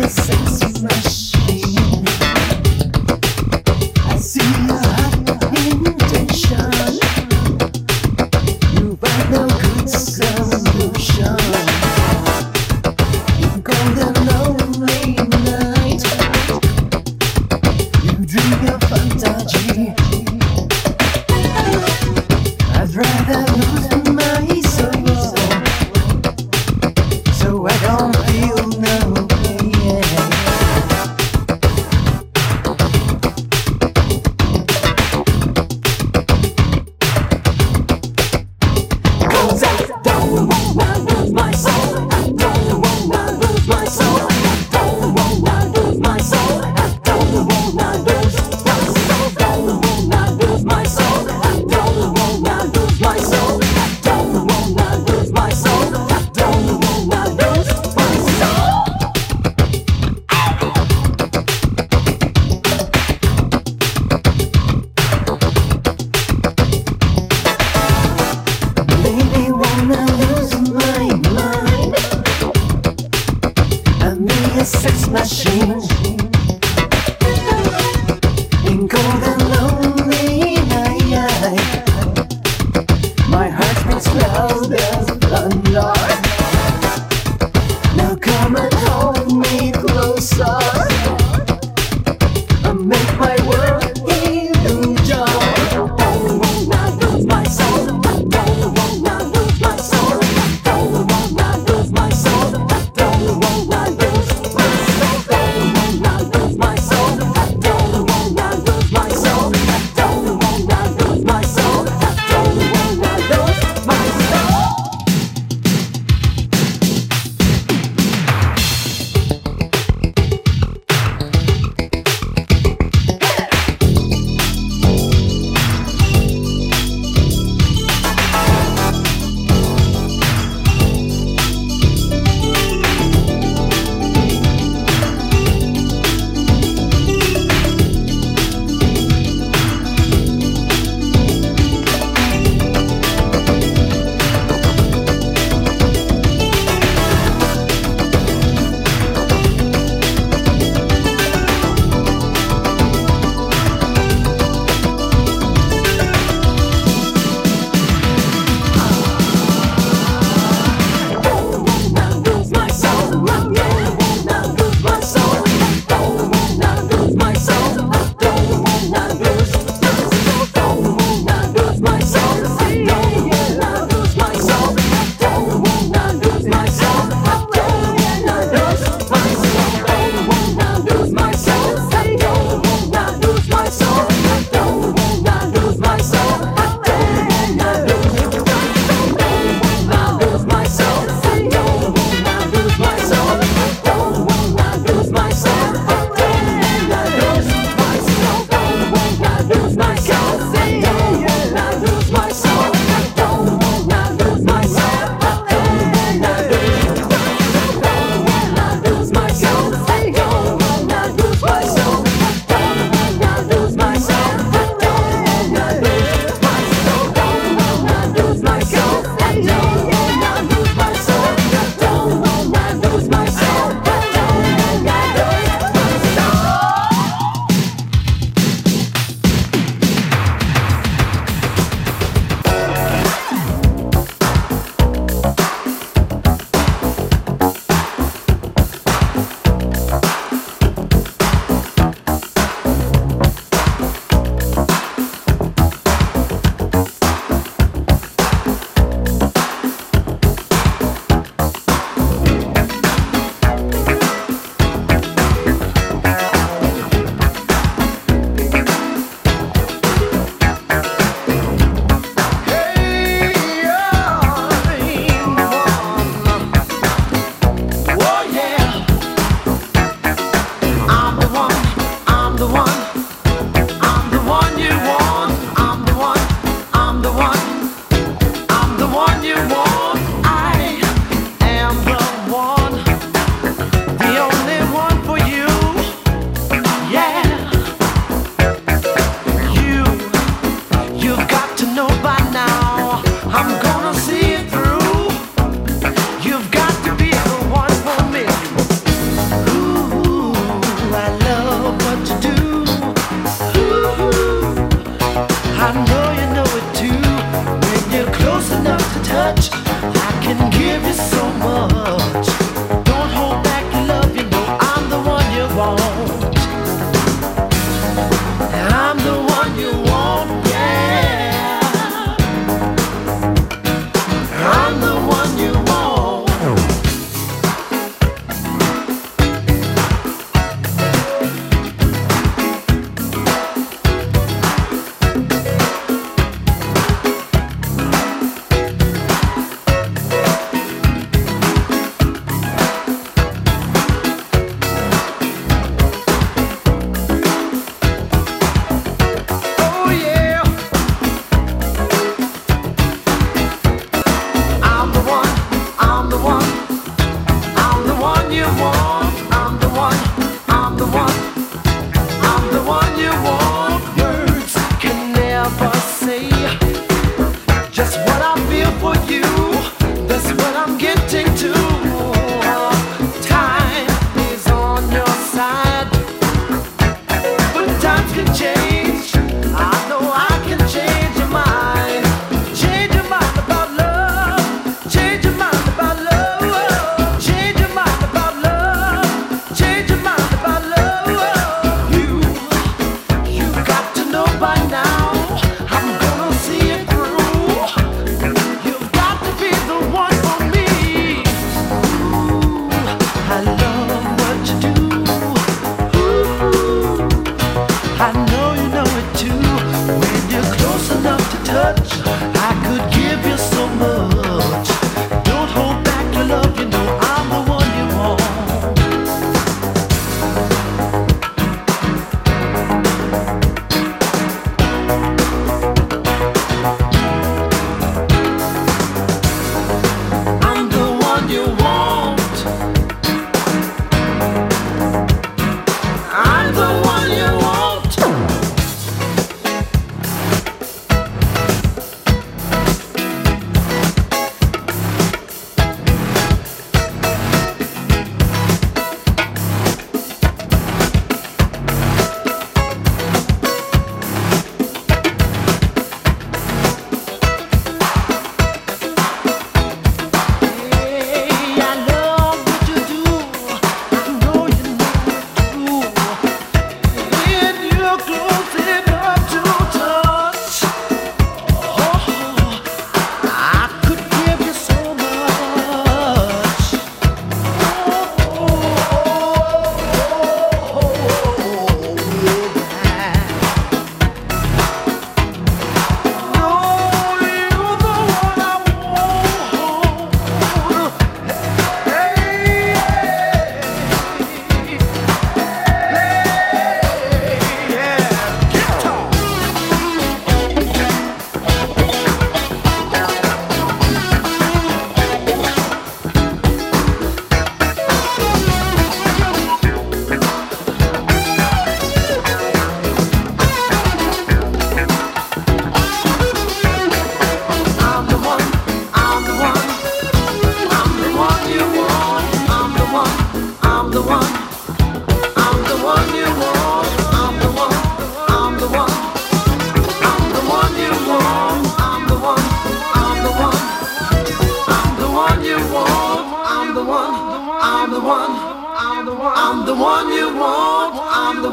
This is rush.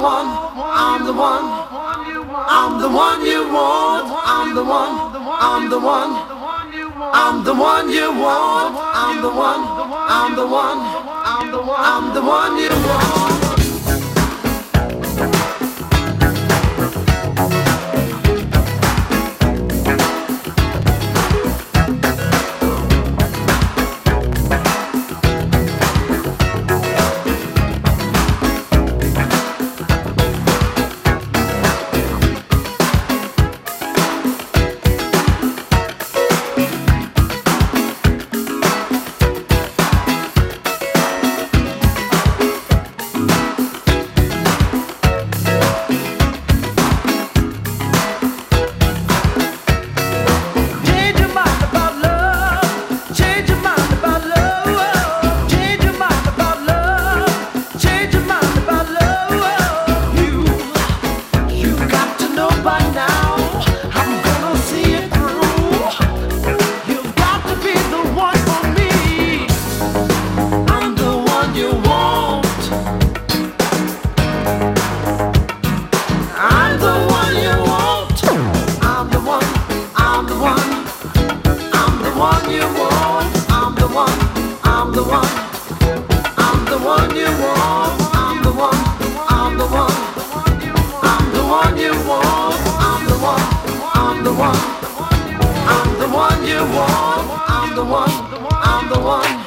one, I'm the one, I'm the one you want, I'm the one, I'm the one, I'm the one you want, I'm the one, I'm the one, I'm the one you want. I'm the one. I'm the one you want. I'm the one. I'm the one. I'm the one you want. I'm the one. I'm the one. I'm the one you want. I'm the one. I'm the one.